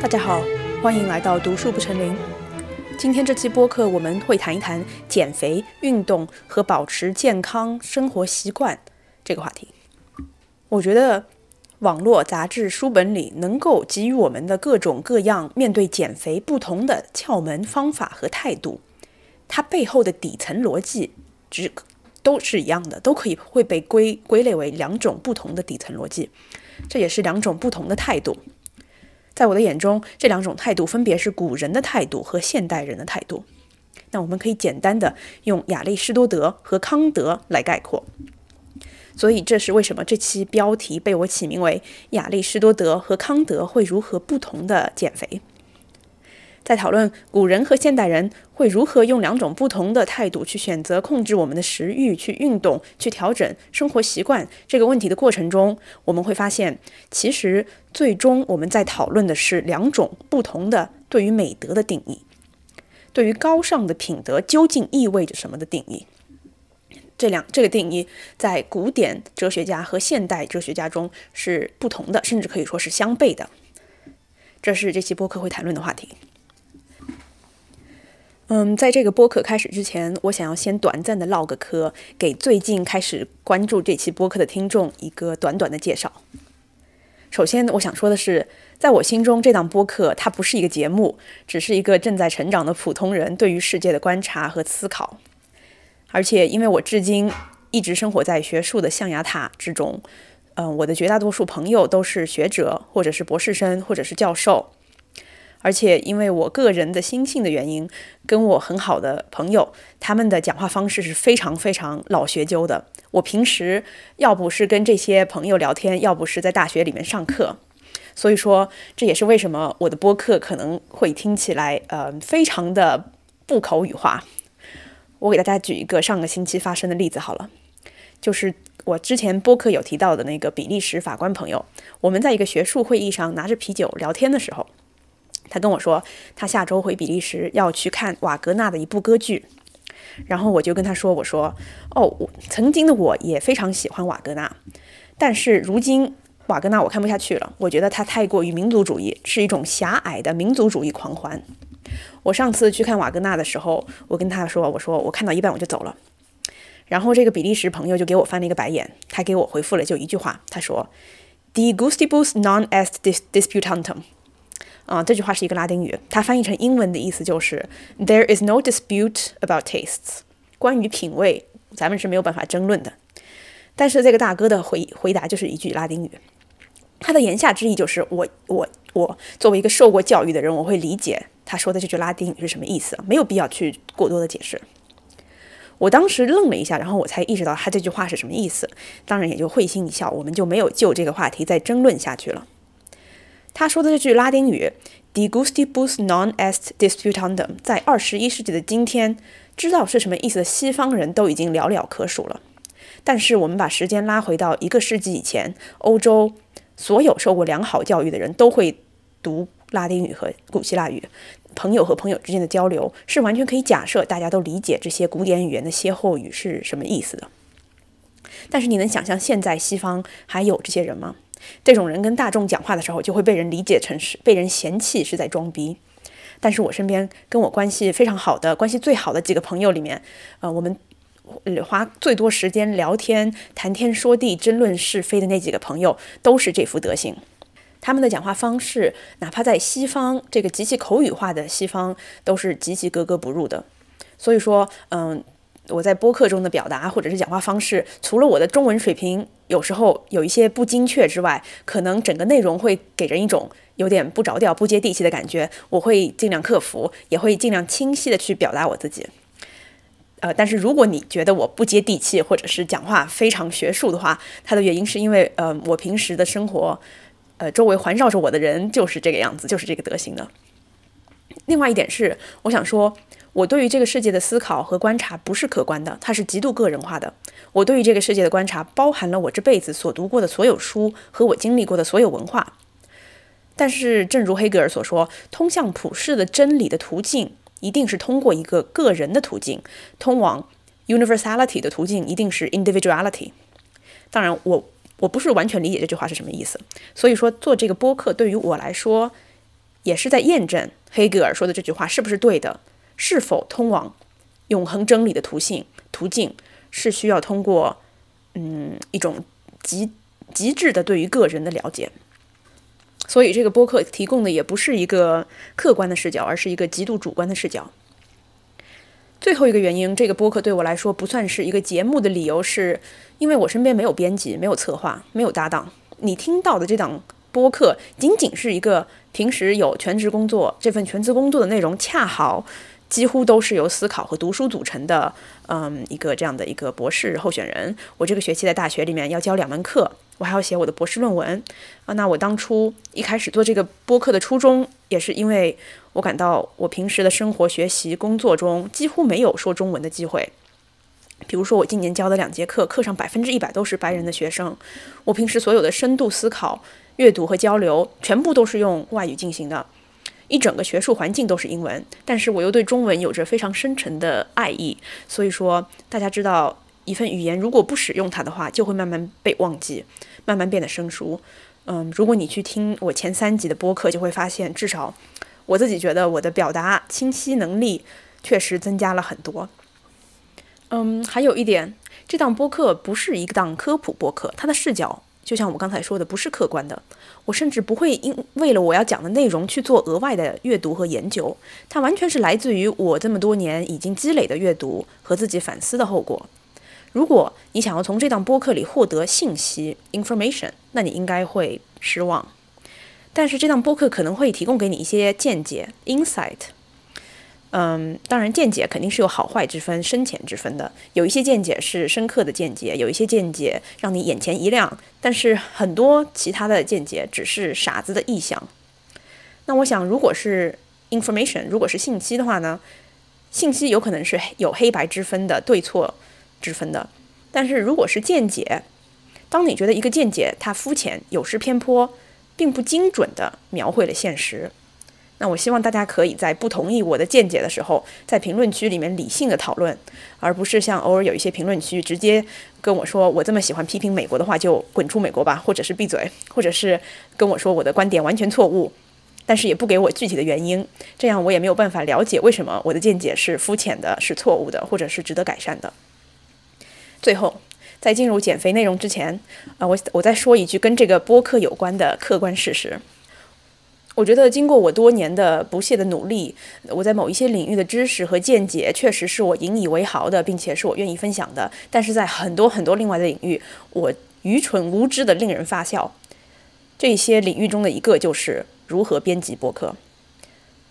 大家好，欢迎来到读书不成林。今天这期播客我们会谈一谈减肥、运动和保持健康生活习惯这个话题。我觉得网络、杂志、书本里能够给予我们的各种各样面对减肥不同的窍门、方法和态度，它背后的底层逻辑只都是一样的，都可以会被归归类为两种不同的底层逻辑，这也是两种不同的态度。在我的眼中，这两种态度分别是古人的态度和现代人的态度。那我们可以简单的用亚里士多德和康德来概括。所以，这是为什么这期标题被我起名为“亚里士多德和康德会如何不同的减肥”。在讨论古人和现代人会如何用两种不同的态度去选择控制我们的食欲、去运动、去调整生活习惯这个问题的过程中，我们会发现，其实最终我们在讨论的是两种不同的对于美德的定义，对于高尚的品德究竟意味着什么的定义。这两这个定义在古典哲学家和现代哲学家中是不同的，甚至可以说是相悖的。这是这期播客会谈论的话题。嗯，在这个播客开始之前，我想要先短暂的唠个嗑，给最近开始关注这期播客的听众一个短短的介绍。首先，我想说的是，在我心中，这档播客它不是一个节目，只是一个正在成长的普通人对于世界的观察和思考。而且，因为我至今一直生活在学术的象牙塔之中，嗯，我的绝大多数朋友都是学者，或者是博士生，或者是教授。而且，因为我个人的心性的原因，跟我很好的朋友，他们的讲话方式是非常非常老学究的。我平时要不是跟这些朋友聊天，要不是在大学里面上课，所以说这也是为什么我的播客可能会听起来呃非常的不口语化。我给大家举一个上个星期发生的例子好了，就是我之前播客有提到的那个比利时法官朋友，我们在一个学术会议上拿着啤酒聊天的时候。他跟我说，他下周回比利时要去看瓦格纳的一部歌剧，然后我就跟他说：“我说，哦，我曾经的我也非常喜欢瓦格纳，但是如今瓦格纳我看不下去了，我觉得他太过于民族主义，是一种狭隘的民族主义狂欢。我上次去看瓦格纳的时候，我跟他说，我说我看到一半我就走了，然后这个比利时朋友就给我翻了一个白眼，他给我回复了就一句话，他说：‘De gustibus non est disputantum。’啊，这句话是一个拉丁语，它翻译成英文的意思就是 “There is no dispute about tastes”。关于品味，咱们是没有办法争论的。但是这个大哥的回回答就是一句拉丁语，他的言下之意就是我我我作为一个受过教育的人，我会理解他说的这句拉丁语是什么意思，没有必要去过多的解释。我当时愣了一下，然后我才意识到他这句话是什么意思，当然也就会心一笑，我们就没有就这个话题再争论下去了。他说的这句拉丁语 “de gustibus non est disputandum”，在二十一世纪的今天，知道是什么意思的西方人都已经寥寥可数了。但是我们把时间拉回到一个世纪以前，欧洲所有受过良好教育的人都会读拉丁语和古希腊语，朋友和朋友之间的交流是完全可以假设大家都理解这些古典语言的歇后语是什么意思的。但是你能想象现在西方还有这些人吗？这种人跟大众讲话的时候，就会被人理解成是被人嫌弃是在装逼。但是我身边跟我关系非常好的、关系最好的几个朋友里面，呃，我们花最多时间聊天、谈天说地、争论是非的那几个朋友，都是这副德行。他们的讲话方式，哪怕在西方这个极其口语化的西方，都是极其格格不入的。所以说，嗯。我在播客中的表达或者是讲话方式，除了我的中文水平有时候有一些不精确之外，可能整个内容会给人一种有点不着调、不接地气的感觉。我会尽量克服，也会尽量清晰的去表达我自己。呃，但是如果你觉得我不接地气，或者是讲话非常学术的话，它的原因是因为，呃，我平时的生活，呃，周围环绕着我的人就是这个样子，就是这个德行的。另外一点是，我想说。我对于这个世界的思考和观察不是客观的，它是极度个人化的。我对于这个世界的观察包含了我这辈子所读过的所有书和我经历过的所有文化。但是，正如黑格尔所说，通向普世的真理的途径一定是通过一个个人的途径，通往 universality 的途径一定是 individuality。当然，我我不是完全理解这句话是什么意思。所以说，做这个播客对于我来说。也是在验证黑格尔说的这句话是不是对的，是否通往永恒真理的途径途径是需要通过嗯一种极极致的对于个人的了解。所以这个播客提供的也不是一个客观的视角，而是一个极度主观的视角。最后一个原因，这个播客对我来说不算是一个节目的理由，是因为我身边没有编辑、没有策划、没有搭档。你听到的这档播客，仅仅是一个平时有全职工作，这份全职工作的内容恰好。几乎都是由思考和读书组成的，嗯，一个这样的一个博士候选人。我这个学期在大学里面要教两门课，我还要写我的博士论文啊。那我当初一开始做这个播客的初衷，也是因为我感到我平时的生活、学习、工作中几乎没有说中文的机会。比如说，我今年教的两节课，课上百分之一百都是白人的学生。我平时所有的深度思考、阅读和交流，全部都是用外语进行的。一整个学术环境都是英文，但是我又对中文有着非常深沉的爱意，所以说大家知道，一份语言如果不使用它的话，就会慢慢被忘记，慢慢变得生疏。嗯，如果你去听我前三集的播客，就会发现，至少我自己觉得我的表达清晰能力确实增加了很多。嗯，还有一点，这档播客不是一档科普播客，它的视角。就像我刚才说的，不是客观的。我甚至不会因为了我要讲的内容去做额外的阅读和研究，它完全是来自于我这么多年已经积累的阅读和自己反思的后果。如果你想要从这档播客里获得信息 （information），那你应该会失望。但是这档播客可能会提供给你一些见解 （insight）。嗯，当然，见解肯定是有好坏之分、深浅之分的。有一些见解是深刻的见解，有一些见解让你眼前一亮，但是很多其他的见解只是傻子的臆想。那我想，如果是 information，如果是信息的话呢？信息有可能是有黑白之分的、对错之分的。但是如果是见解，当你觉得一个见解它肤浅、有失偏颇，并不精准地描绘了现实。那我希望大家可以在不同意我的见解的时候，在评论区里面理性的讨论，而不是像偶尔有一些评论区直接跟我说我这么喜欢批评美国的话就滚出美国吧，或者是闭嘴，或者是跟我说我的观点完全错误，但是也不给我具体的原因，这样我也没有办法了解为什么我的见解是肤浅的、是错误的，或者是值得改善的。最后，在进入减肥内容之前，啊，我我再说一句跟这个播客有关的客观事实。我觉得经过我多年的不懈的努力，我在某一些领域的知识和见解确实是我引以为豪的，并且是我愿意分享的。但是在很多很多另外的领域，我愚蠢无知的令人发笑。这些领域中的一个就是如何编辑播客。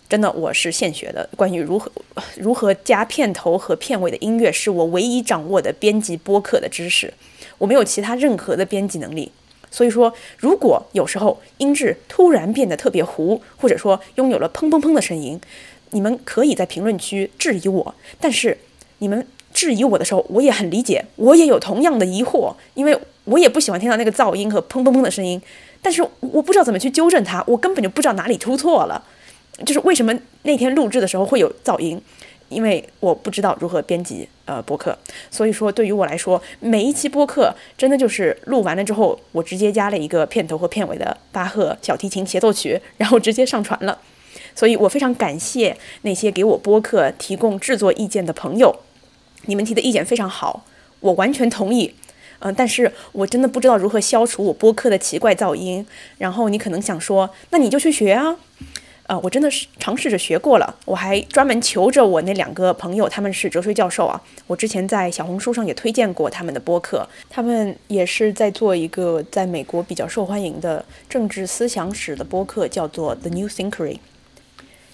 真的，我是现学的。关于如何 如何加片头和片尾的音乐，是我唯一掌握的编辑播客的知识。我没有其他任何的编辑能力。所以说，如果有时候音质突然变得特别糊，或者说拥有了砰砰砰的声音，你们可以在评论区质疑我。但是你们质疑我的时候，我也很理解，我也有同样的疑惑，因为我也不喜欢听到那个噪音和砰砰砰的声音。但是我不知道怎么去纠正它，我根本就不知道哪里出错了，就是为什么那天录制的时候会有噪音。因为我不知道如何编辑呃播客，所以说对于我来说，每一期播客真的就是录完了之后，我直接加了一个片头和片尾的巴赫小提琴协奏曲，然后直接上传了。所以我非常感谢那些给我播客提供制作意见的朋友，你们提的意见非常好，我完全同意。嗯，但是我真的不知道如何消除我播客的奇怪噪音。然后你可能想说，那你就去学啊。呃，我真的是尝试着学过了，我还专门求着我那两个朋友，他们是哲学教授啊。我之前在小红书上也推荐过他们的播客，他们也是在做一个在美国比较受欢迎的政治思想史的播客，叫做 The New Thinkery。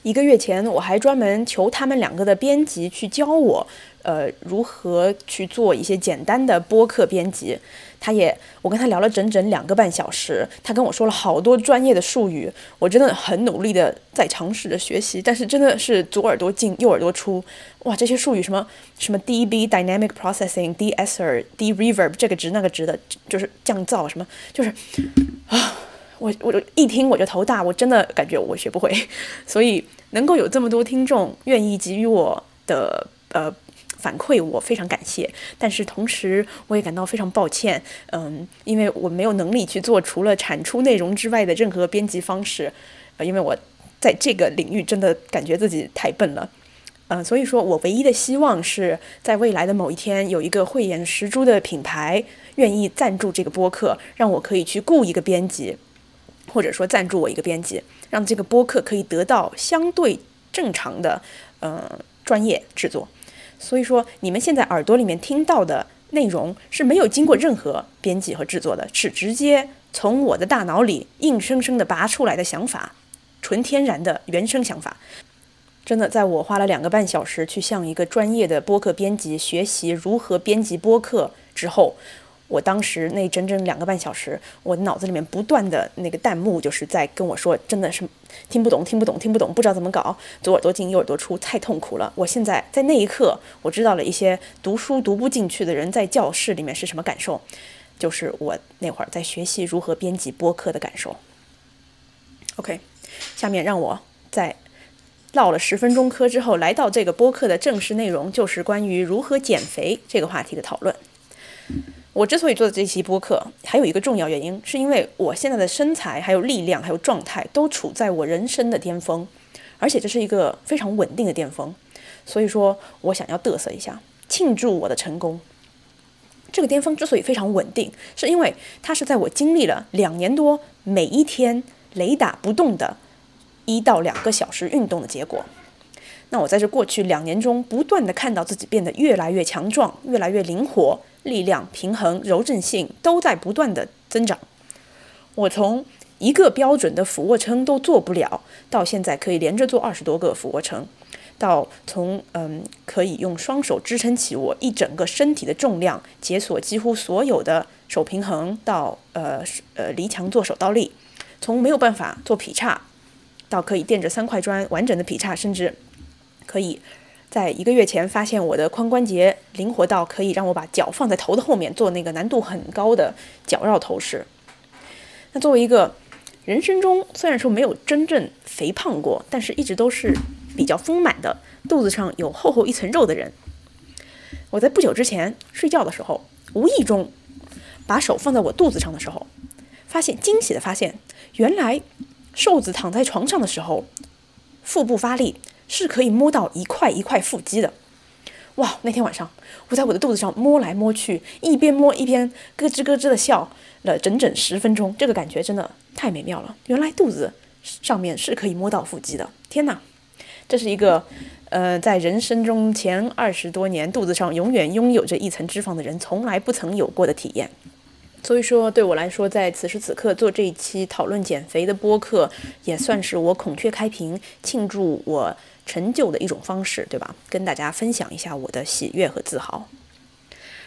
一个月前，我还专门求他们两个的编辑去教我，呃，如何去做一些简单的播客编辑。他也，我跟他聊了整整两个半小时，他跟我说了好多专业的术语，我真的很努力的在尝试着学习，但是真的是左耳朵进右耳朵出，哇，这些术语什么什么 dB dynamic processing d s r d reverb 这个值那个值的，就是降噪什么，就是啊，我我就一听我就头大，我真的感觉我学不会，所以能够有这么多听众愿意给予我的呃。反馈我非常感谢，但是同时我也感到非常抱歉，嗯，因为我没有能力去做除了产出内容之外的任何编辑方式，呃，因为我在这个领域真的感觉自己太笨了。嗯，所以说我唯一的希望是在未来的某一天，有一个慧眼识珠的品牌愿意赞助这个播客，让我可以去雇一个编辑，或者说赞助我一个编辑，让这个播客可以得到相对正常的呃专业制作。所以说，你们现在耳朵里面听到的内容是没有经过任何编辑和制作的，是直接从我的大脑里硬生生的拔出来的想法，纯天然的原生想法。真的，在我花了两个半小时去向一个专业的播客编辑学习如何编辑播客之后，我当时那整整两个半小时，我脑子里面不断的那个弹幕就是在跟我说，真的是听不懂，听不懂，听不懂，不知道怎么搞，左耳朵进右耳朵出，太痛苦了。我现在在那一刻，我知道了一些读书读不进去的人在教室里面是什么感受，就是我那会儿在学习如何编辑播客的感受。OK，下面让我在。唠了十分钟嗑之后，来到这个播客的正式内容，就是关于如何减肥这个话题的讨论。我之所以做的这期播客，还有一个重要原因，是因为我现在的身材、还有力量、还有状态，都处在我人生的巅峰，而且这是一个非常稳定的巅峰。所以说我想要嘚瑟一下，庆祝我的成功。这个巅峰之所以非常稳定，是因为它是在我经历了两年多，每一天雷打不动的。一到两个小时运动的结果，那我在这过去两年中，不断的看到自己变得越来越强壮，越来越灵活，力量、平衡、柔韧性都在不断的增长。我从一个标准的俯卧撑都做不了，到现在可以连着做二十多个俯卧撑，到从嗯可以用双手支撑起我一整个身体的重量，解锁几乎所有的手平衡，到呃呃离墙做手倒立，从没有办法做劈叉。到可以垫着三块砖完整的劈叉，甚至可以在一个月前发现我的髋关节灵活到可以让我把脚放在头的后面做那个难度很高的脚绕头式。那作为一个人生中虽然说没有真正肥胖过，但是一直都是比较丰满的，肚子上有厚厚一层肉的人，我在不久之前睡觉的时候，无意中把手放在我肚子上的时候，发现惊喜的发现，原来。瘦子躺在床上的时候，腹部发力是可以摸到一块一块腹肌的。哇！那天晚上我在我的肚子上摸来摸去，一边摸一边咯吱咯吱的笑了整整十分钟，这个感觉真的太美妙了。原来肚子上面是可以摸到腹肌的。天哪！这是一个呃，在人生中前二十多年肚子上永远拥有着一层脂肪的人从来不曾有过的体验。所以说，对我来说，在此时此刻做这一期讨论减肥的播客，也算是我孔雀开屏庆祝我成就的一种方式，对吧？跟大家分享一下我的喜悦和自豪。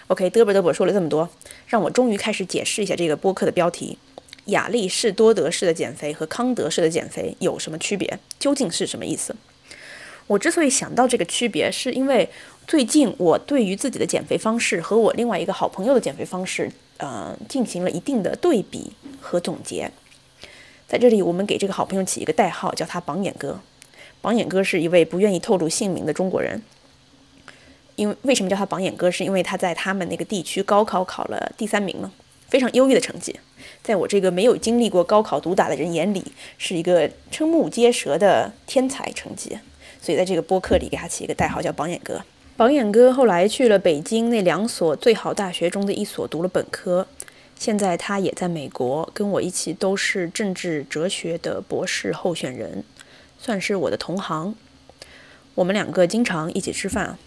OK，嘚啵嘚啵说了这么多，让我终于开始解释一下这个播客的标题：亚历士多德式的减肥和康德式的减肥有什么区别？究竟是什么意思？我之所以想到这个区别，是因为最近我对于自己的减肥方式和我另外一个好朋友的减肥方式。呃，进行了一定的对比和总结。在这里，我们给这个好朋友起一个代号，叫他“榜眼哥”。榜眼哥是一位不愿意透露姓名的中国人。因为为什么叫他“榜眼哥”？是因为他在他们那个地区高考考了第三名嘛，非常优异的成绩。在我这个没有经历过高考毒打的人眼里，是一个瞠目结舌的天才成绩。所以在这个播客里，给他起一个代号，叫“榜眼哥”。榜眼哥后来去了北京那两所最好大学中的一所读了本科，现在他也在美国，跟我一起都是政治哲学的博士候选人，算是我的同行。我们两个经常一起吃饭。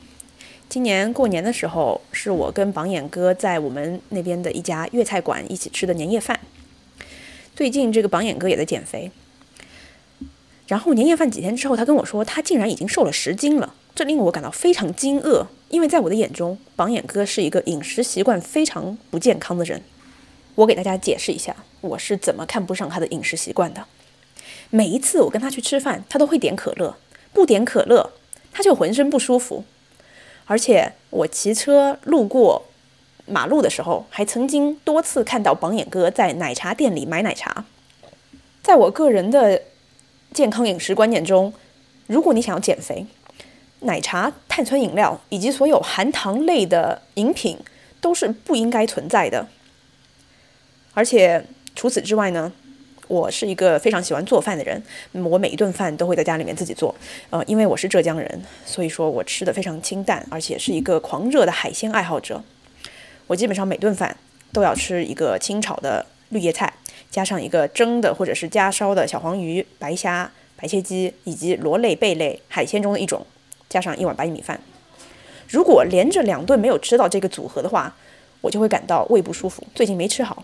今年过年的时候，是我跟榜眼哥在我们那边的一家粤菜馆一起吃的年夜饭。最近这个榜眼哥也在减肥，然后年夜饭几天之后，他跟我说，他竟然已经瘦了十斤了。这令我感到非常惊愕，因为在我的眼中，榜眼哥是一个饮食习惯非常不健康的人。我给大家解释一下，我是怎么看不上他的饮食习惯的。每一次我跟他去吃饭，他都会点可乐，不点可乐他就浑身不舒服。而且我骑车路过马路的时候，还曾经多次看到榜眼哥在奶茶店里买奶茶。在我个人的健康饮食观念中，如果你想要减肥，奶茶、碳酸饮料以及所有含糖类的饮品都是不应该存在的。而且除此之外呢，我是一个非常喜欢做饭的人，我每一顿饭都会在家里面自己做。呃，因为我是浙江人，所以说我吃的非常清淡，而且是一个狂热的海鲜爱好者。我基本上每顿饭都要吃一个清炒的绿叶菜，加上一个蒸的或者是加烧的小黄鱼、白虾、白切鸡以及螺类、贝类海鲜中的一种，加上一碗白米饭。如果连着两顿没有吃到这个组合的话，我就会感到胃不舒服。最近没吃好。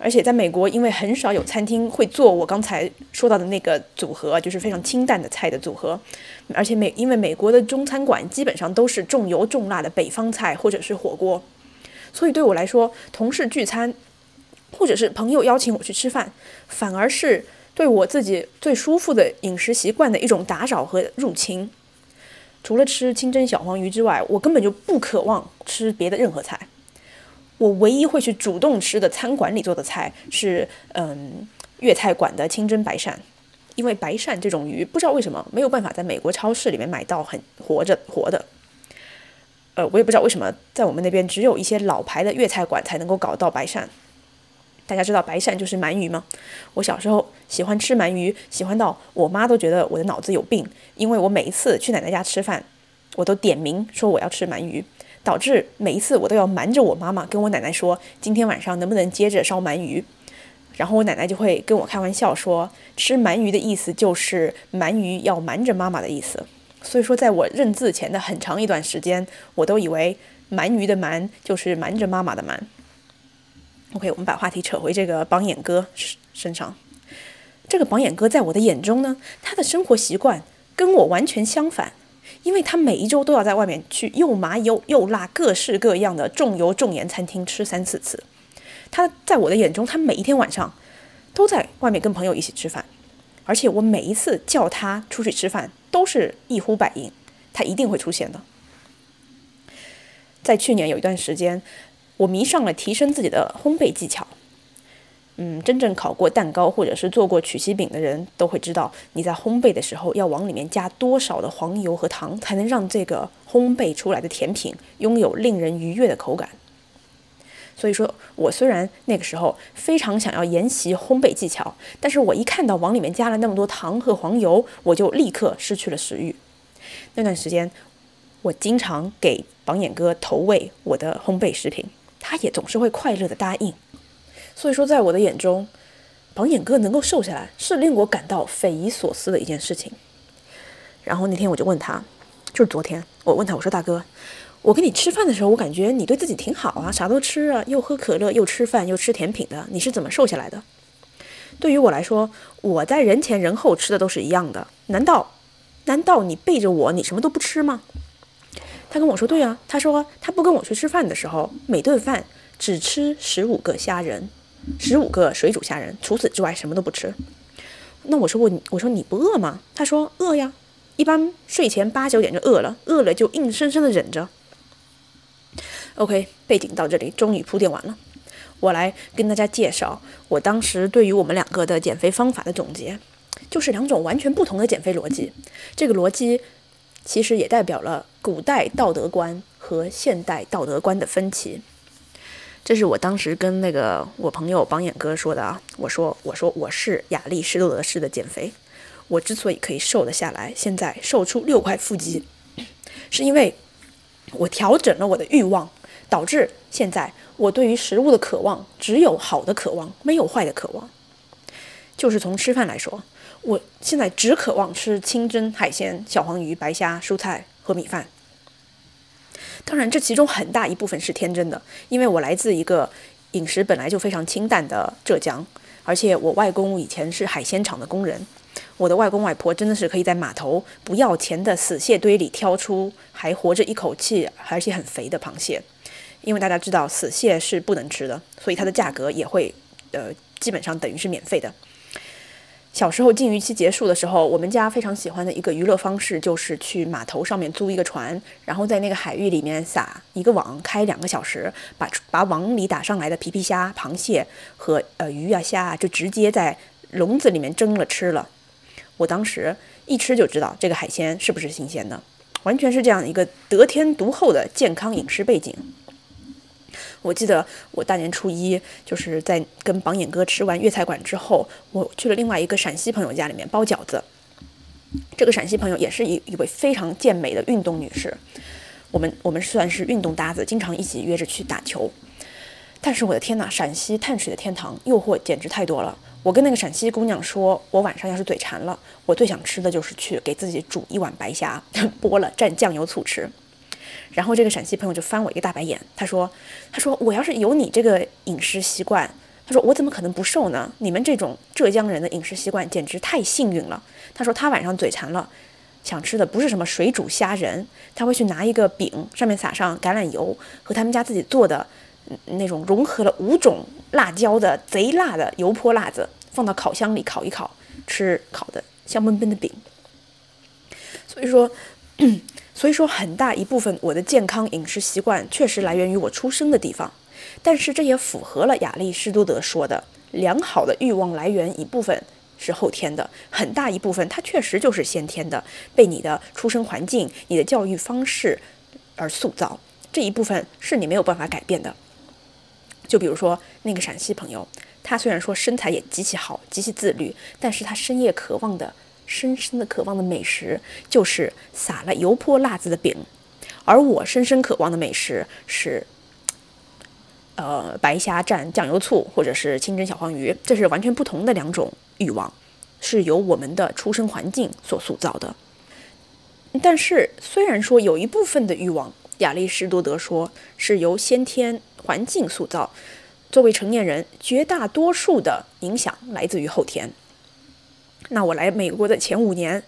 而且在美国，因为很少有餐厅会做我刚才说到的那个组合，就是非常清淡的菜的组合。而且美，因为美国的中餐馆基本上都是重油重辣的北方菜或者是火锅，所以对我来说，同事聚餐或者是朋友邀请我去吃饭，反而是对我自己最舒服的饮食习惯的一种打扰和入侵。除了吃清蒸小黄鱼之外，我根本就不渴望吃别的任何菜。我唯一会去主动吃的餐馆里做的菜是，嗯，粤菜馆的清蒸白鳝，因为白鳝这种鱼不知道为什么没有办法在美国超市里面买到很活着活的，呃，我也不知道为什么在我们那边只有一些老牌的粤菜馆才能够搞到白鳝。大家知道白鳝就是鳗鱼吗？我小时候喜欢吃鳗鱼，喜欢到我妈都觉得我的脑子有病，因为我每一次去奶奶家吃饭，我都点名说我要吃鳗鱼。导致每一次我都要瞒着我妈妈跟我奶奶说今天晚上能不能接着烧鳗鱼，然后我奶奶就会跟我开玩笑说吃鳗鱼的意思就是鳗鱼要瞒着妈妈的意思。所以说在我认字前的很长一段时间，我都以为鳗鱼的鳗就是瞒着妈妈的瞒。OK，我们把话题扯回这个榜眼哥身上。这个榜眼哥在我的眼中呢，他的生活习惯跟我完全相反。因为他每一周都要在外面去又麻又又辣各式各样的重油重盐餐厅吃三四次，他在我的眼中，他每一天晚上都在外面跟朋友一起吃饭，而且我每一次叫他出去吃饭都是一呼百应，他一定会出现的。在去年有一段时间，我迷上了提升自己的烘焙技巧。嗯，真正烤过蛋糕或者是做过曲奇饼的人都会知道，你在烘焙的时候要往里面加多少的黄油和糖，才能让这个烘焙出来的甜品拥有令人愉悦的口感。所以说我虽然那个时候非常想要研习烘焙技巧，但是我一看到往里面加了那么多糖和黄油，我就立刻失去了食欲。那段时间，我经常给榜眼哥投喂我的烘焙食品，他也总是会快乐的答应。所以说，在我的眼中，榜眼哥能够瘦下来是令我感到匪夷所思的一件事情。然后那天我就问他，就是昨天我问他，我说大哥，我跟你吃饭的时候，我感觉你对自己挺好啊，啥都吃啊，又喝可乐，又吃饭，又吃甜品的，你是怎么瘦下来的？对于我来说，我在人前人后吃的都是一样的，难道难道你背着我，你什么都不吃吗？他跟我说，对啊，他说他不跟我去吃饭的时候，每顿饭只吃十五个虾仁。十五个水煮虾仁，除此之外什么都不吃。那我说我我说你不饿吗？他说饿呀，一般睡前八九点就饿了，饿了就硬生生的忍着。OK，背景到这里终于铺垫完了，我来跟大家介绍我当时对于我们两个的减肥方法的总结，就是两种完全不同的减肥逻辑。这个逻辑其实也代表了古代道德观和现代道德观的分歧。这是我当时跟那个我朋友榜眼哥说的啊，我说我说我是亚历士多德式的减肥，我之所以可以瘦得下来，现在瘦出六块腹肌，是因为我调整了我的欲望，导致现在我对于食物的渴望只有好的渴望，没有坏的渴望。就是从吃饭来说，我现在只渴望吃清蒸海鲜、小黄鱼、白虾、蔬菜和米饭。当然，这其中很大一部分是天真的，因为我来自一个饮食本来就非常清淡的浙江，而且我外公以前是海鲜厂的工人，我的外公外婆真的是可以在码头不要钱的死蟹堆里挑出还活着一口气而且很肥的螃蟹，因为大家知道死蟹是不能吃的，所以它的价格也会呃基本上等于是免费的。小时候禁渔期结束的时候，我们家非常喜欢的一个娱乐方式就是去码头上面租一个船，然后在那个海域里面撒一个网，开两个小时，把把网里打上来的皮皮虾、螃蟹和呃鱼啊虾啊，就直接在笼子里面蒸了吃了。我当时一吃就知道这个海鲜是不是新鲜的，完全是这样一个得天独厚的健康饮食背景。我记得我大年初一就是在跟榜眼哥吃完粤菜馆之后，我去了另外一个陕西朋友家里面包饺子。这个陕西朋友也是一一位非常健美的运动女士，我们我们算是运动搭子，经常一起约着去打球。但是我的天呐，陕西碳水的天堂，诱惑简直太多了。我跟那个陕西姑娘说，我晚上要是嘴馋了，我最想吃的就是去给自己煮一碗白虾，剥了蘸酱油醋吃。然后这个陕西朋友就翻我一个大白眼，他说：“他说我要是有你这个饮食习惯，他说我怎么可能不瘦呢？你们这种浙江人的饮食习惯简直太幸运了。”他说他晚上嘴馋了，想吃的不是什么水煮虾仁，他会去拿一个饼，上面撒上橄榄油和他们家自己做的那种融合了五种辣椒的贼辣的油泼辣子，放到烤箱里烤一烤，吃烤的香喷喷的饼。所以说。所以说，很大一部分我的健康饮食习惯确实来源于我出生的地方，但是这也符合了亚里士多德说的，良好的欲望来源一部分是后天的，很大一部分它确实就是先天的，被你的出生环境、你的教育方式而塑造，这一部分是你没有办法改变的。就比如说那个陕西朋友，他虽然说身材也极其好、极其自律，但是他深夜渴望的。深深的渴望的美食就是撒了油泼辣子的饼，而我深深渴望的美食是，呃，白虾蘸酱油醋或者是清蒸小黄鱼，这是完全不同的两种欲望，是由我们的出生环境所塑造的。但是，虽然说有一部分的欲望，亚里士多德说是由先天环境塑造，作为成年人，绝大多数的影响来自于后天。那我来美国的前五年，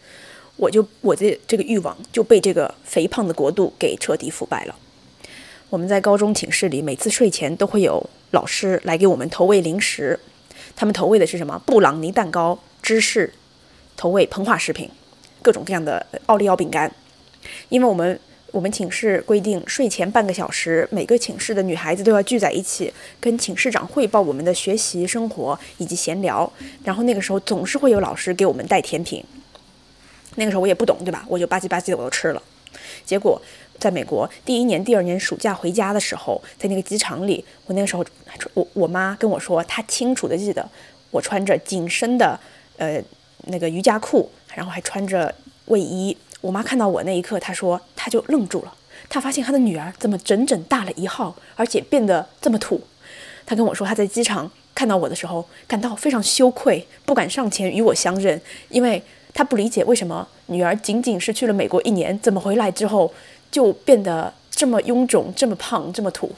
我就我的这个欲望就被这个肥胖的国度给彻底腐败了。我们在高中寝室里，每次睡前都会有老师来给我们投喂零食，他们投喂的是什么？布朗尼蛋糕、芝士，投喂膨化食品，各种各样的奥利奥饼干，因为我们。我们寝室规定，睡前半个小时，每个寝室的女孩子都要聚在一起，跟寝室长汇报我们的学习生活以及闲聊。然后那个时候总是会有老师给我们带甜品。那个时候我也不懂，对吧？我就吧唧吧唧的我都吃了。结果在美国第一年、第二年暑假回家的时候，在那个机场里，我那个时候我我妈跟我说，她清楚的记得我穿着紧身的呃那个瑜伽裤，然后还穿着卫衣。我妈看到我那一刻，她说，她就愣住了。她发现她的女儿怎么整整大了一号，而且变得这么土。她跟我说，她在机场看到我的时候，感到非常羞愧，不敢上前与我相认，因为她不理解为什么女儿仅仅是去了美国一年，怎么回来之后就变得这么臃肿、这么胖、这么土。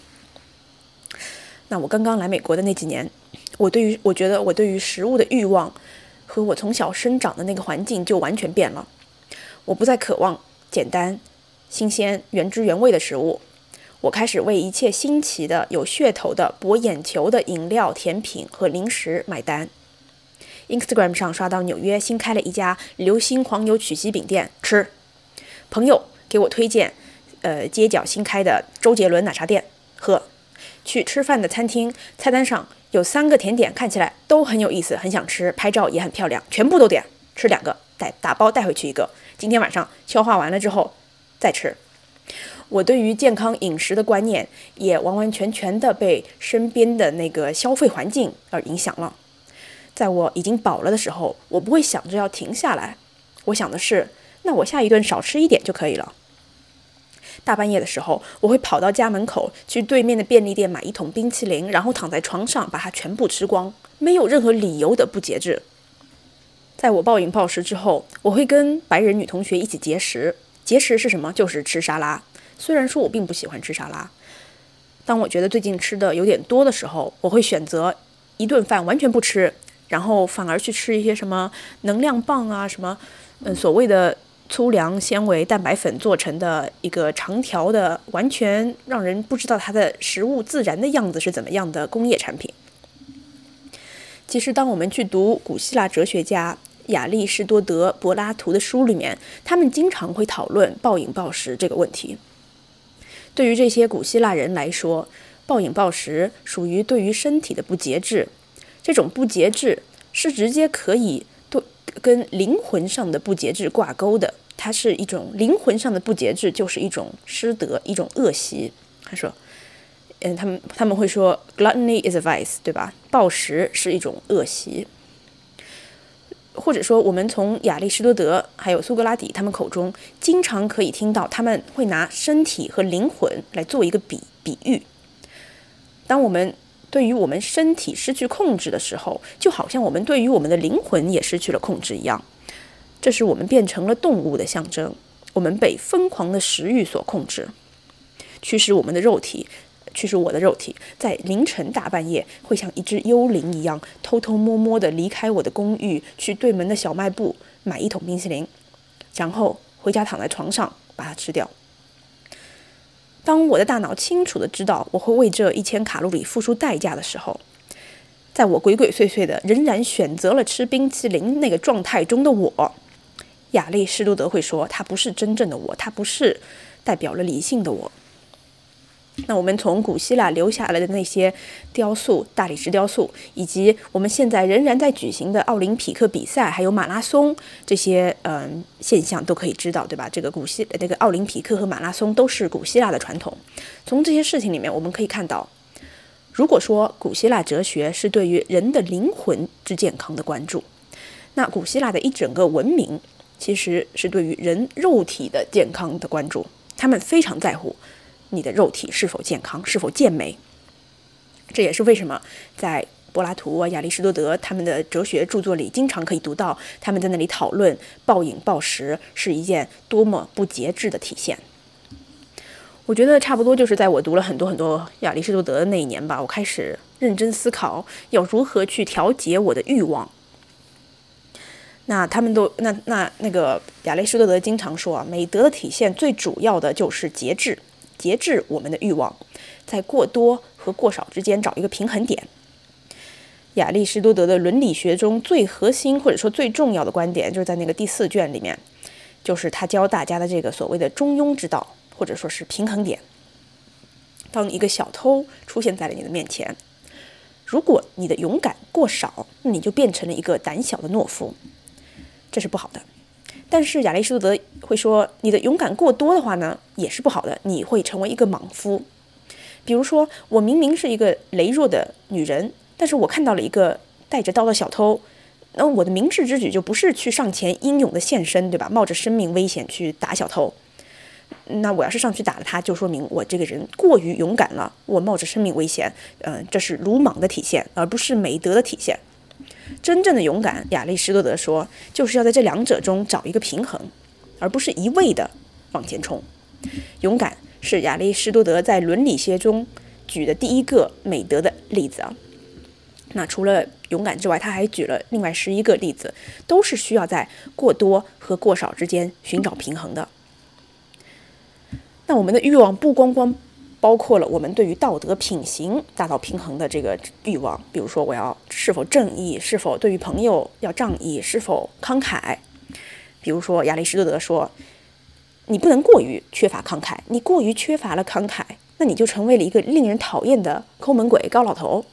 那我刚刚来美国的那几年，我对于我觉得我对于食物的欲望，和我从小生长的那个环境就完全变了。我不再渴望简单、新鲜、原汁原味的食物，我开始为一切新奇的、有噱头的、博眼球的饮料、甜品和零食买单。Instagram 上刷到纽约新开了一家流心黄油曲奇饼店，吃。朋友给我推荐，呃，街角新开的周杰伦奶茶店，喝。去吃饭的餐厅，菜单上有三个甜点，看起来都很有意思，很想吃，拍照也很漂亮，全部都点，吃两个，带打包带回去一个。今天晚上消化完了之后再吃。我对于健康饮食的观念也完完全全的被身边的那个消费环境而影响了。在我已经饱了的时候，我不会想着要停下来，我想的是，那我下一顿少吃一点就可以了。大半夜的时候，我会跑到家门口去对面的便利店买一桶冰淇淋，然后躺在床上把它全部吃光，没有任何理由的不节制。在我暴饮暴食之后，我会跟白人女同学一起节食。节食是什么？就是吃沙拉。虽然说我并不喜欢吃沙拉，当我觉得最近吃的有点多的时候，我会选择一顿饭完全不吃，然后反而去吃一些什么能量棒啊，什么嗯所谓的粗粮纤维蛋白粉做成的一个长条的，完全让人不知道它的食物自然的样子是怎么样的工业产品。其实，当我们去读古希腊哲学家。亚里士多德、柏拉图的书里面，他们经常会讨论暴饮暴食这个问题。对于这些古希腊人来说，暴饮暴食属于对于身体的不节制。这种不节制是直接可以对跟灵魂上的不节制挂钩的。它是一种灵魂上的不节制，就是一种失德，一种恶习。他说，嗯，他们他们会说 gluttony is a vice，对吧？暴食是一种恶习。或者说，我们从亚里士多德还有苏格拉底他们口中，经常可以听到他们会拿身体和灵魂来做一个比比喻。当我们对于我们身体失去控制的时候，就好像我们对于我们的灵魂也失去了控制一样。这是我们变成了动物的象征，我们被疯狂的食欲所控制，驱使我们的肉体。驱使我的肉体在凌晨大半夜会像一只幽灵一样偷偷摸摸地离开我的公寓，去对门的小卖部买一桶冰淇淋，然后回家躺在床上把它吃掉。当我的大脑清楚地知道我会为这一千卡路里付出代价的时候，在我鬼鬼祟祟的仍然选择了吃冰淇淋那个状态中的我，亚历士多德会说，他不是真正的我，他不是代表了理性的我。那我们从古希腊留下来的那些雕塑、大理石雕塑，以及我们现在仍然在举行的奥林匹克比赛，还有马拉松这些嗯现象，都可以知道，对吧？这个古希那个奥林匹克和马拉松都是古希腊的传统。从这些事情里面，我们可以看到，如果说古希腊哲学是对于人的灵魂之健康的关注，那古希腊的一整个文明其实是对于人肉体的健康的关注，他们非常在乎。你的肉体是否健康，是否健美？这也是为什么在柏拉图啊、亚里士多德他们的哲学著作里，经常可以读到他们在那里讨论暴饮暴食是一件多么不节制的体现。我觉得差不多就是在我读了很多很多亚里士多德的那一年吧，我开始认真思考要如何去调节我的欲望。那他们都那那那个亚里士多德经常说啊，美德的体现最主要的就是节制。节制我们的欲望，在过多和过少之间找一个平衡点。亚里士多德的伦理学中最核心或者说最重要的观点，就是在那个第四卷里面，就是他教大家的这个所谓的中庸之道，或者说是平衡点。当一个小偷出现在了你的面前，如果你的勇敢过少，那你就变成了一个胆小的懦夫，这是不好的。但是亚里士多德会说，你的勇敢过多的话呢，也是不好的，你会成为一个莽夫。比如说，我明明是一个羸弱的女人，但是我看到了一个带着刀的小偷，那我的明智之举就不是去上前英勇的献身，对吧？冒着生命危险去打小偷。那我要是上去打了他，就说明我这个人过于勇敢了，我冒着生命危险，嗯，这是鲁莽的体现，而不是美德的体现。真正的勇敢，亚里士多德说，就是要在这两者中找一个平衡，而不是一味的往前冲。勇敢是亚里士多德在伦理学中举的第一个美德的例子啊。那除了勇敢之外，他还举了另外十一个例子，都是需要在过多和过少之间寻找平衡的。那我们的欲望不光光。包括了我们对于道德品行达到平衡的这个欲望，比如说我要是否正义，是否对于朋友要仗义，是否慷慨。比如说亚里士多德说，你不能过于缺乏慷慨，你过于缺乏了慷慨，那你就成为了一个令人讨厌的抠门鬼、高老头。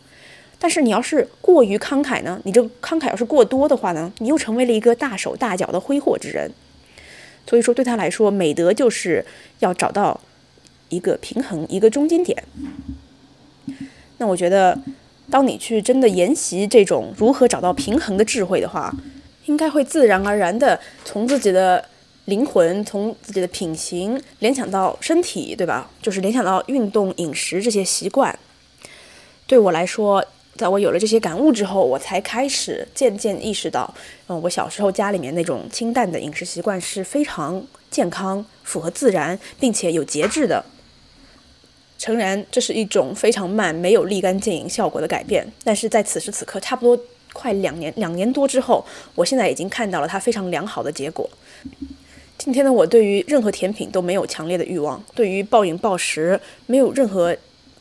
但是你要是过于慷慨呢，你这慷慨要是过多的话呢，你又成为了一个大手大脚的挥霍之人。所以说对他来说，美德就是要找到。一个平衡，一个中间点。那我觉得，当你去真的研习这种如何找到平衡的智慧的话，应该会自然而然的从自己的灵魂、从自己的品行联想到身体，对吧？就是联想到运动、饮食这些习惯。对我来说，在我有了这些感悟之后，我才开始渐渐意识到，嗯，我小时候家里面那种清淡的饮食习惯是非常健康、符合自然，并且有节制的。诚然，这是一种非常慢、没有立竿见影效果的改变，但是在此时此刻，差不多快两年、两年多之后，我现在已经看到了它非常良好的结果。今天的我对于任何甜品都没有强烈的欲望，对于暴饮暴食没有任何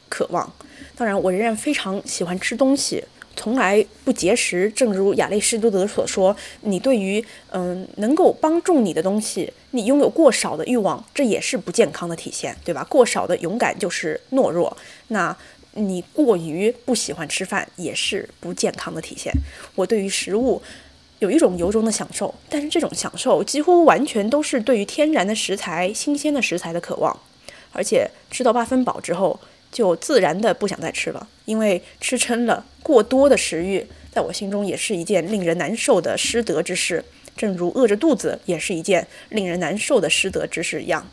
渴望。当然，我仍然非常喜欢吃东西。从来不节食，正如亚里士多德所说，你对于嗯能够帮助你的东西，你拥有过少的欲望，这也是不健康的体现，对吧？过少的勇敢就是懦弱，那你过于不喜欢吃饭也是不健康的体现。我对于食物有一种由衷的享受，但是这种享受几乎完全都是对于天然的食材、新鲜的食材的渴望，而且吃到八分饱之后，就自然的不想再吃了，因为吃撑了，过多的食欲在我心中也是一件令人难受的失德之事，正如饿着肚子也是一件令人难受的失德之事一样。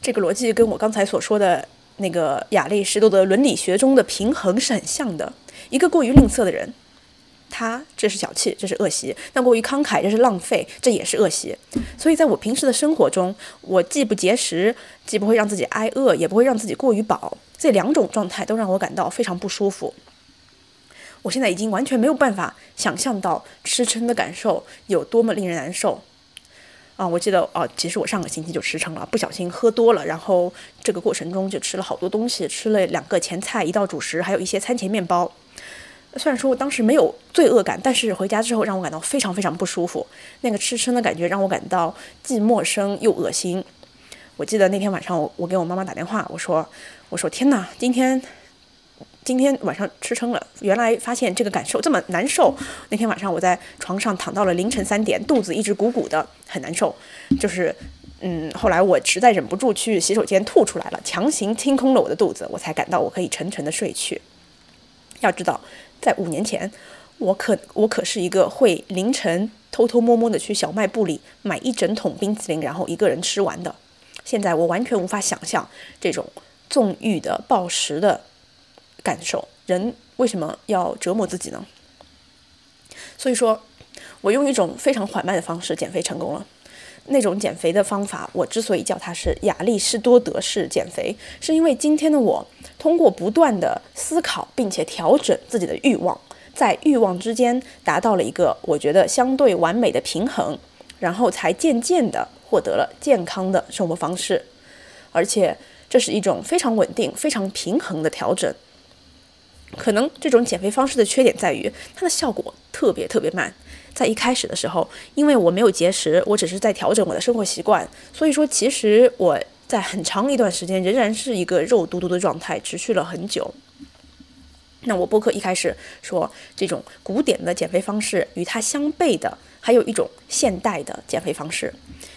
这个逻辑跟我刚才所说的那个亚里士多德伦理学中的平衡是很像的。一个过于吝啬的人，他这是小气，这是恶习；那过于慷慨，这是浪费，这也是恶习。所以在我平时的生活中，我既不节食，既不会让自己挨饿，也不会让自己过于饱。这两种状态都让我感到非常不舒服。我现在已经完全没有办法想象到吃撑的感受有多么令人难受。啊，我记得哦，其实我上个星期就吃撑了，不小心喝多了，然后这个过程中就吃了好多东西，吃了两个前菜，一道主食，还有一些餐前面包。虽然说我当时没有罪恶感，但是回家之后让我感到非常非常不舒服。那个吃撑的感觉让我感到既陌生又恶心。我记得那天晚上，我我给我妈妈打电话，我说我说天哪，今天。今天晚上吃撑了，原来发现这个感受这么难受。那天晚上我在床上躺到了凌晨三点，肚子一直鼓鼓的，很难受。就是，嗯，后来我实在忍不住去洗手间吐出来了，强行清空了我的肚子，我才感到我可以沉沉的睡去。要知道，在五年前，我可我可是一个会凌晨偷偷摸摸的去小卖部里买一整桶冰淇淋，然后一个人吃完的。现在我完全无法想象这种纵欲的暴食的。感受人为什么要折磨自己呢？所以说，我用一种非常缓慢的方式减肥成功了。那种减肥的方法，我之所以叫它是亚里士多德式减肥，是因为今天的我通过不断的思考，并且调整自己的欲望，在欲望之间达到了一个我觉得相对完美的平衡，然后才渐渐的获得了健康的生活方式。而且，这是一种非常稳定、非常平衡的调整。可能这种减肥方式的缺点在于，它的效果特别特别慢。在一开始的时候，因为我没有节食，我只是在调整我的生活习惯，所以说其实我在很长一段时间仍然是一个肉嘟嘟的状态，持续了很久。那我播客一开始说，这种古典的减肥方式与它相悖的，还有一种现代的减肥方式，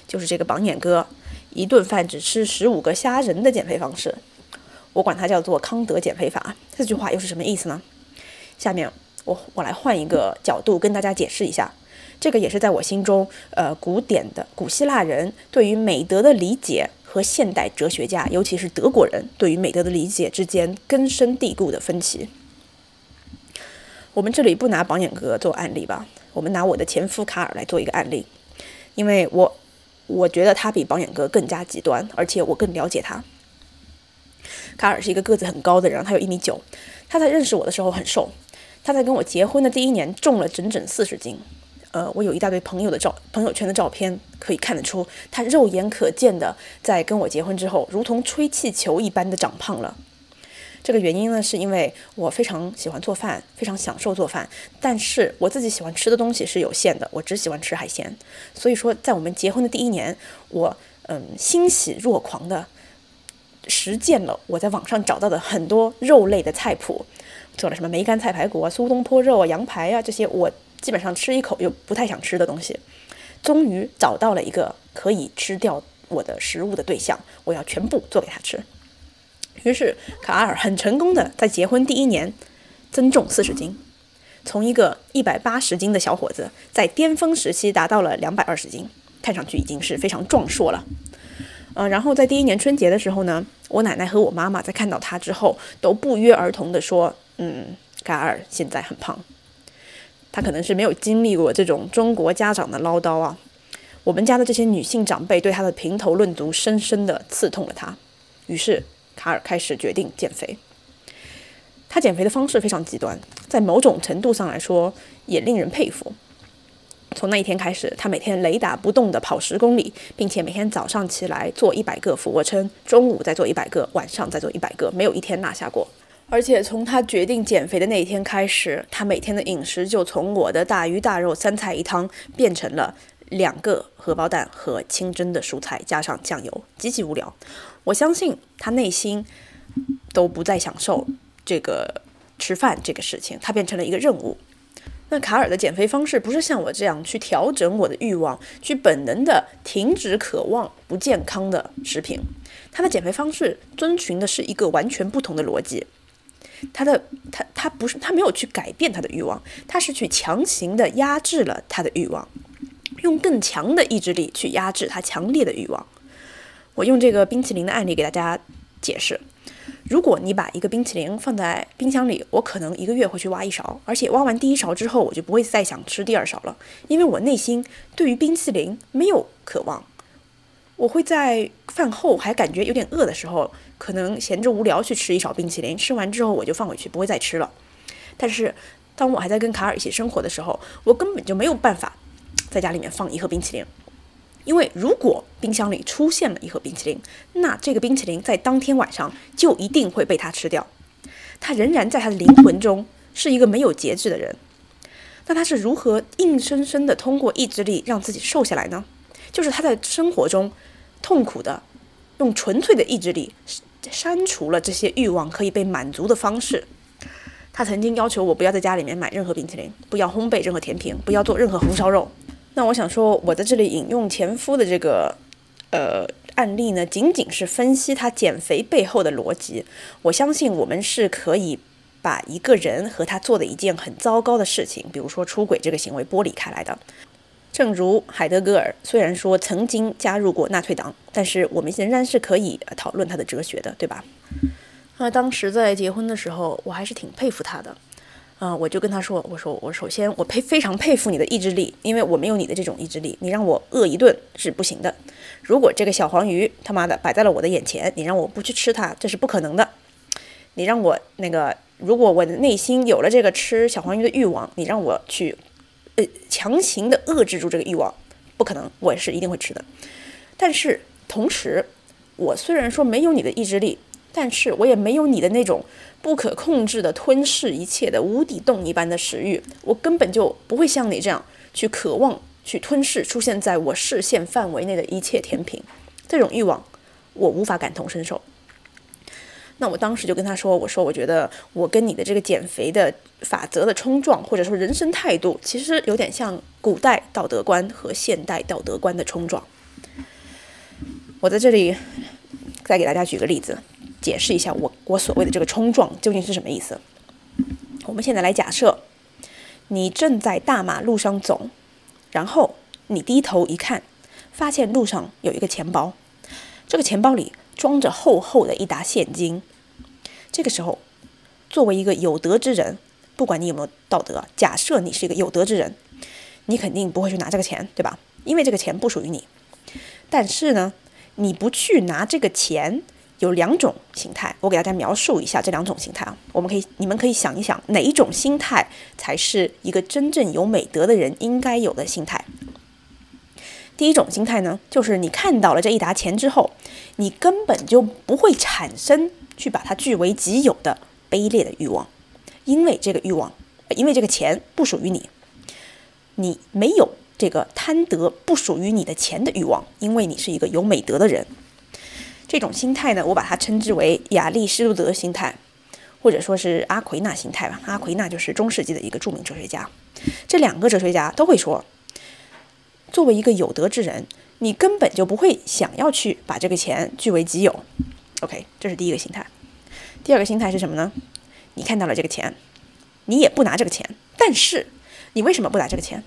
就是这个榜眼哥一顿饭只吃十五个虾仁的减肥方式。我管它叫做康德减肥法，这句话又是什么意思呢？下面我我来换一个角度跟大家解释一下，这个也是在我心中，呃，古典的古希腊人对于美德的理解和现代哲学家，尤其是德国人对于美德的理解之间根深蒂固的分歧。我们这里不拿榜眼哥做案例吧，我们拿我的前夫卡尔来做一个案例，因为我我觉得他比榜眼哥更加极端，而且我更了解他。卡尔是一个个子很高的人，他有一米九。他在认识我的时候很瘦，他在跟我结婚的第一年重了整整四十斤。呃，我有一大堆朋友的照朋友圈的照片，可以看得出他肉眼可见的在跟我结婚之后，如同吹气球一般的长胖了。这个原因呢，是因为我非常喜欢做饭，非常享受做饭，但是我自己喜欢吃的东西是有限的，我只喜欢吃海鲜。所以说，在我们结婚的第一年，我嗯欣喜若狂的。实践了我在网上找到的很多肉类的菜谱，做了什么梅干菜排骨啊、苏东坡肉啊、羊排啊这些我基本上吃一口又不太想吃的东西，终于找到了一个可以吃掉我的食物的对象，我要全部做给他吃。于是卡尔很成功的在结婚第一年增重四十斤，从一个一百八十斤的小伙子，在巅峰时期达到了两百二十斤，看上去已经是非常壮硕了。嗯，然后在第一年春节的时候呢，我奶奶和我妈妈在看到他之后，都不约而同的说：“嗯，卡尔现在很胖。”他可能是没有经历过这种中国家长的唠叨啊。我们家的这些女性长辈对他的评头论足，深深地刺痛了他。于是卡尔开始决定减肥。他减肥的方式非常极端，在某种程度上来说，也令人佩服。从那一天开始，他每天雷打不动地跑十公里，并且每天早上起来做一百个俯卧撑，中午再做一百个，晚上再做一百个，没有一天落下过。而且从他决定减肥的那一天开始，他每天的饮食就从我的大鱼大肉三菜一汤变成了两个荷包蛋和清蒸的蔬菜加上酱油，极其无聊。我相信他内心都不再享受这个吃饭这个事情，他变成了一个任务。那卡尔的减肥方式不是像我这样去调整我的欲望，去本能的停止渴望不健康的食品。他的减肥方式遵循的是一个完全不同的逻辑。他的他他不是他没有去改变他的欲望，他是去强行的压制了他的欲望，用更强的意志力去压制他强烈的欲望。我用这个冰淇淋的案例给大家解释。如果你把一个冰淇淋放在冰箱里，我可能一个月会去挖一勺，而且挖完第一勺之后，我就不会再想吃第二勺了，因为我内心对于冰淇淋没有渴望。我会在饭后还感觉有点饿的时候，可能闲着无聊去吃一勺冰淇淋，吃完之后我就放回去，不会再吃了。但是当我还在跟卡尔一起生活的时候，我根本就没有办法在家里面放一盒冰淇淋。因为如果冰箱里出现了一盒冰淇淋，那这个冰淇淋在当天晚上就一定会被他吃掉。他仍然在他的灵魂中是一个没有节制的人。那他是如何硬生生的通过意志力让自己瘦下来呢？就是他在生活中痛苦的用纯粹的意志力删除了这些欲望可以被满足的方式。他曾经要求我不要在家里面买任何冰淇淋，不要烘焙任何甜品，不要做任何红烧肉。那我想说，我在这里引用前夫的这个呃案例呢，仅仅是分析他减肥背后的逻辑。我相信我们是可以把一个人和他做的一件很糟糕的事情，比如说出轨这个行为剥离开来的。正如海德格尔虽然说曾经加入过纳粹党，但是我们仍然是可以讨论他的哲学的，对吧？那当时在结婚的时候，我还是挺佩服他的。啊，我就跟他说：“我说我首先我佩非常佩服你的意志力，因为我没有你的这种意志力，你让我饿一顿是不行的。如果这个小黄鱼他妈的摆在了我的眼前，你让我不去吃它，这是不可能的。你让我那个，如果我的内心有了这个吃小黄鱼的欲望，你让我去强行的遏制住这个欲望，不可能，我是一定会吃的。但是同时，我虽然说没有你的意志力。”但是我也没有你的那种不可控制的吞噬一切的无底洞一般的食欲，我根本就不会像你这样去渴望去吞噬出现在我视线范围内的一切甜品，这种欲望我无法感同身受。那我当时就跟他说：“我说我觉得我跟你的这个减肥的法则的冲撞，或者说人生态度，其实有点像古代道德观和现代道德观的冲撞。”我在这里再给大家举个例子。解释一下我我所谓的这个冲撞究竟是什么意思？我们现在来假设，你正在大马路上走，然后你低头一看，发现路上有一个钱包，这个钱包里装着厚厚的一沓现金。这个时候，作为一个有德之人，不管你有没有道德，假设你是一个有德之人，你肯定不会去拿这个钱，对吧？因为这个钱不属于你。但是呢，你不去拿这个钱。有两种心态，我给大家描述一下这两种心态啊。我们可以，你们可以想一想，哪一种心态才是一个真正有美德的人应该有的心态？第一种心态呢，就是你看到了这一沓钱之后，你根本就不会产生去把它据为己有的卑劣的欲望，因为这个欲望，因为这个钱不属于你，你没有这个贪得不属于你的钱的欲望，因为你是一个有美德的人。这种心态呢，我把它称之为亚里士多德心态，或者说是阿奎那心态吧。阿奎那就是中世纪的一个著名哲学家。这两个哲学家都会说，作为一个有德之人，你根本就不会想要去把这个钱据为己有。OK，这是第一个心态。第二个心态是什么呢？你看到了这个钱，你也不拿这个钱，但是你为什么不拿这个钱？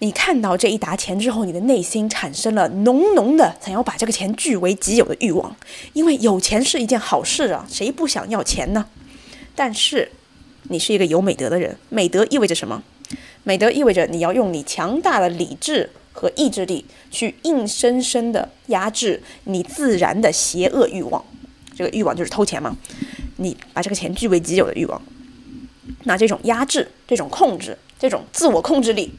你看到这一沓钱之后，你的内心产生了浓浓的想要把这个钱据为己有的欲望，因为有钱是一件好事啊，谁不想要钱呢？但是，你是一个有美德的人，美德意味着什么？美德意味着你要用你强大的理智和意志力去硬生生的压制你自然的邪恶欲望，这个欲望就是偷钱嘛，你把这个钱据为己有的欲望，那这种压制、这种控制、这种自我控制力。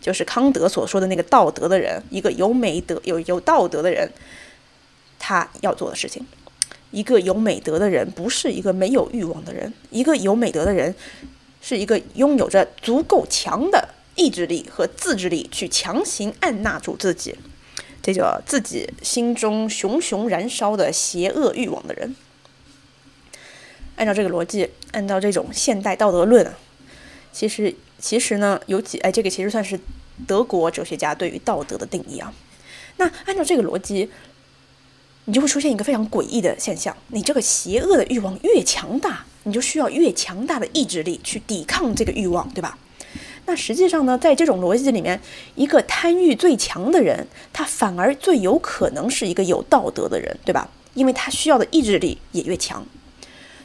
就是康德所说的那个道德的人，一个有美德、有有道德的人，他要做的事情。一个有美德的人，不是一个没有欲望的人。一个有美德的人，是一个拥有着足够强的意志力和自制力，去强行按捺住自己这个自己心中熊熊燃烧的邪恶欲望的人。按照这个逻辑，按照这种现代道德论啊，其实。其实呢，有几哎，这个其实算是德国哲学家对于道德的定义啊。那按照这个逻辑，你就会出现一个非常诡异的现象：你这个邪恶的欲望越强大，你就需要越强大的意志力去抵抗这个欲望，对吧？那实际上呢，在这种逻辑里面，一个贪欲最强的人，他反而最有可能是一个有道德的人，对吧？因为他需要的意志力也越强。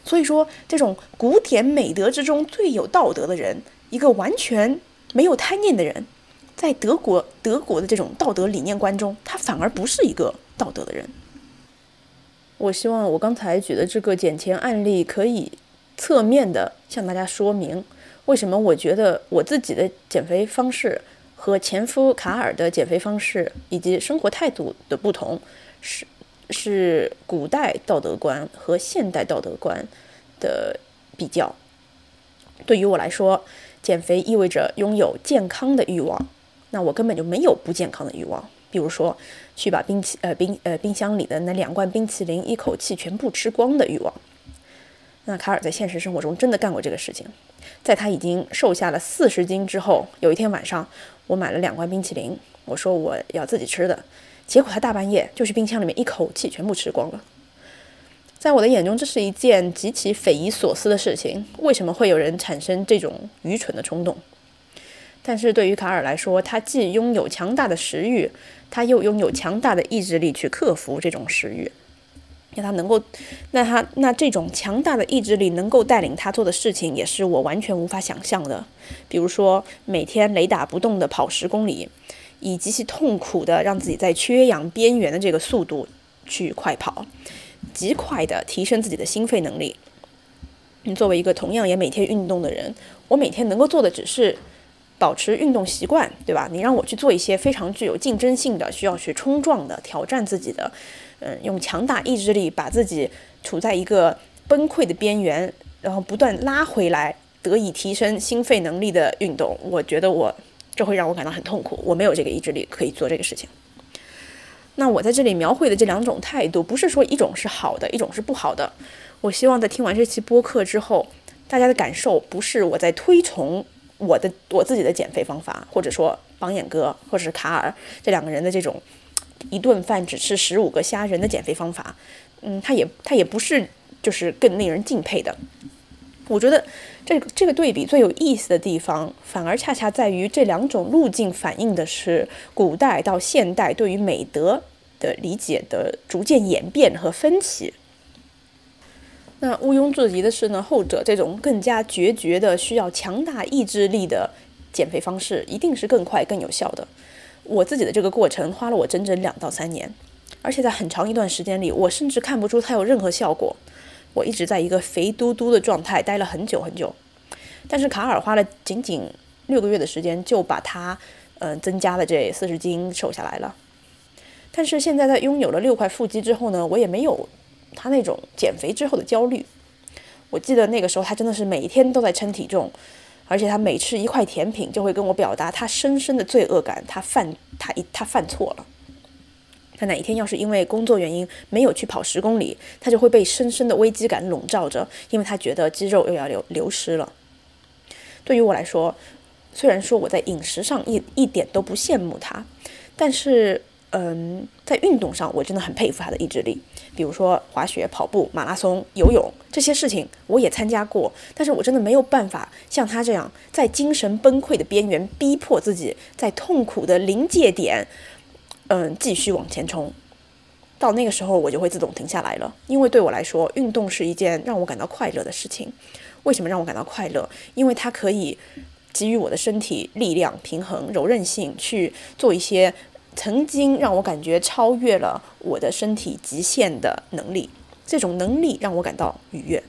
所以说，这种古典美德之中最有道德的人，一个完全没有贪念的人，在德国德国的这种道德理念观中，他反而不是一个道德的人。我希望我刚才举的这个捡钱案例，可以侧面的向大家说明，为什么我觉得我自己的减肥方式和前夫卡尔的减肥方式以及生活态度的不同是。是古代道德观和现代道德观的比较。对于我来说，减肥意味着拥有健康的欲望，那我根本就没有不健康的欲望。比如说，去把冰淇呃冰呃冰箱里的那两罐冰淇淋一口气全部吃光的欲望。那卡尔在现实生活中真的干过这个事情。在他已经瘦下了四十斤之后，有一天晚上，我买了两罐冰淇淋，我说我要自己吃的。结果他大半夜就去冰箱里面一口气全部吃光了。在我的眼中，这是一件极其匪夷所思的事情。为什么会有人产生这种愚蠢的冲动？但是对于卡尔来说，他既拥有强大的食欲，他又拥有强大的意志力去克服这种食欲。那他能够，那他那这种强大的意志力能够带领他做的事情，也是我完全无法想象的。比如说，每天雷打不动地跑十公里。以极其痛苦的让自己在缺氧边缘的这个速度去快跑，极快的提升自己的心肺能力。你作为一个同样也每天运动的人，我每天能够做的只是保持运动习惯，对吧？你让我去做一些非常具有竞争性的、需要去冲撞的、挑战自己的，嗯，用强大意志力把自己处在一个崩溃的边缘，然后不断拉回来，得以提升心肺能力的运动，我觉得我。这会让我感到很痛苦，我没有这个意志力可以做这个事情。那我在这里描绘的这两种态度，不是说一种是好的，一种是不好的。我希望在听完这期播客之后，大家的感受不是我在推崇我的我自己的减肥方法，或者说榜眼哥或者是卡尔这两个人的这种一顿饭只吃十五个虾仁的减肥方法。嗯，他也他也不是就是更令人敬佩的。我觉得这个这个对比最有意思的地方，反而恰恰在于这两种路径反映的是古代到现代对于美德的理解的逐渐演变和分歧。那毋庸置疑的是呢，后者这种更加决绝的、需要强大意志力的减肥方式，一定是更快、更有效的。我自己的这个过程花了我整整两到三年，而且在很长一段时间里，我甚至看不出它有任何效果。我一直在一个肥嘟嘟的状态待了很久很久，但是卡尔花了仅仅六个月的时间就把他，嗯，增加了这四十斤瘦下来了。但是现在在拥有了六块腹肌之后呢，我也没有他那种减肥之后的焦虑。我记得那个时候他真的是每天都在称体重，而且他每吃一块甜品就会跟我表达他深深的罪恶感，他犯他一他犯错了。他哪一天要是因为工作原因没有去跑十公里，他就会被深深的危机感笼罩着，因为他觉得肌肉又要流流失了。对于我来说，虽然说我在饮食上一一点都不羡慕他，但是，嗯，在运动上我真的很佩服他的意志力。比如说滑雪、跑步、马拉松、游泳这些事情我也参加过，但是我真的没有办法像他这样在精神崩溃的边缘逼迫自己，在痛苦的临界点。嗯，继续往前冲，到那个时候我就会自动停下来了。因为对我来说，运动是一件让我感到快乐的事情。为什么让我感到快乐？因为它可以给予我的身体力量、平衡、柔韧性，去做一些曾经让我感觉超越了我的身体极限的能力。这种能力让我感到愉悦。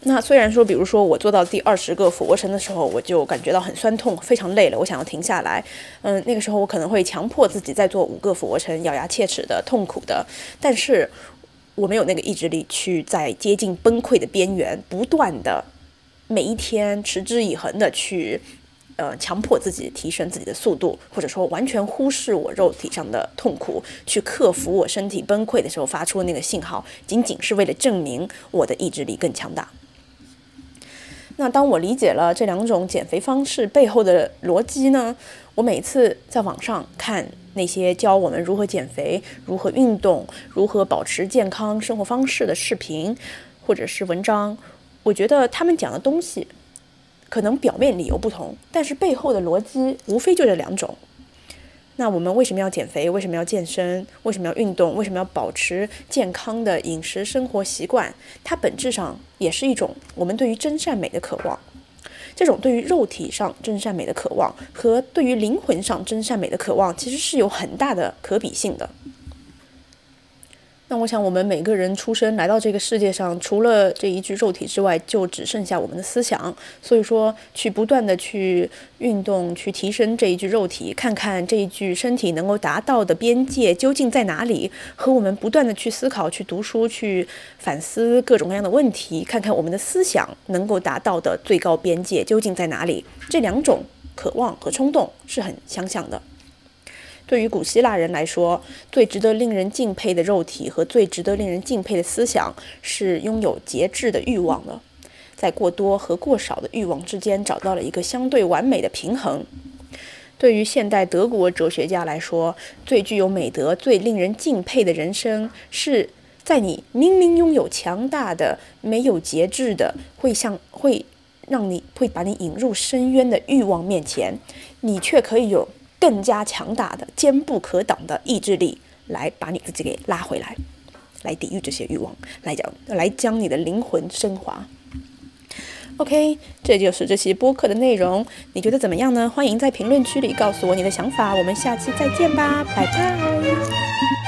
那虽然说，比如说我做到第二十个俯卧撑的时候，我就感觉到很酸痛，非常累了，我想要停下来。嗯，那个时候我可能会强迫自己再做五个俯卧撑，咬牙切齿的、痛苦的。但是我没有那个意志力去在接近崩溃的边缘，不断的每一天持之以恒的去，呃，强迫自己提升自己的速度，或者说完全忽视我肉体上的痛苦，去克服我身体崩溃的时候发出的那个信号，仅仅是为了证明我的意志力更强大。那当我理解了这两种减肥方式背后的逻辑呢，我每次在网上看那些教我们如何减肥、如何运动、如何保持健康生活方式的视频或者是文章，我觉得他们讲的东西可能表面理由不同，但是背后的逻辑无非就这两种。那我们为什么要减肥？为什么要健身？为什么要运动？为什么要保持健康的饮食生活习惯？它本质上也是一种我们对于真善美的渴望。这种对于肉体上真善美的渴望和对于灵魂上真善美的渴望，其实是有很大的可比性的。那我想，我们每个人出生来到这个世界上，除了这一具肉体之外，就只剩下我们的思想。所以说，去不断的去运动，去提升这一具肉体，看看这一具身体能够达到的边界究竟在哪里，和我们不断的去思考、去读书、去反思各种各样的问题，看看我们的思想能够达到的最高边界究竟在哪里。这两种渴望和冲动是很相像的。对于古希腊人来说，最值得令人敬佩的肉体和最值得令人敬佩的思想是拥有节制的欲望了，在过多和过少的欲望之间找到了一个相对完美的平衡。对于现代德国哲学家来说，最具有美德、最令人敬佩的人生，是在你明明拥有强大的、没有节制的、会向会让你会把你引入深渊的欲望面前，你却可以有。更加强大的、坚不可挡的意志力，来把你自己给拉回来，来抵御这些欲望，来讲，来将你的灵魂升华。OK，这就是这期播客的内容，你觉得怎么样呢？欢迎在评论区里告诉我你的想法，我们下期再见吧，拜拜。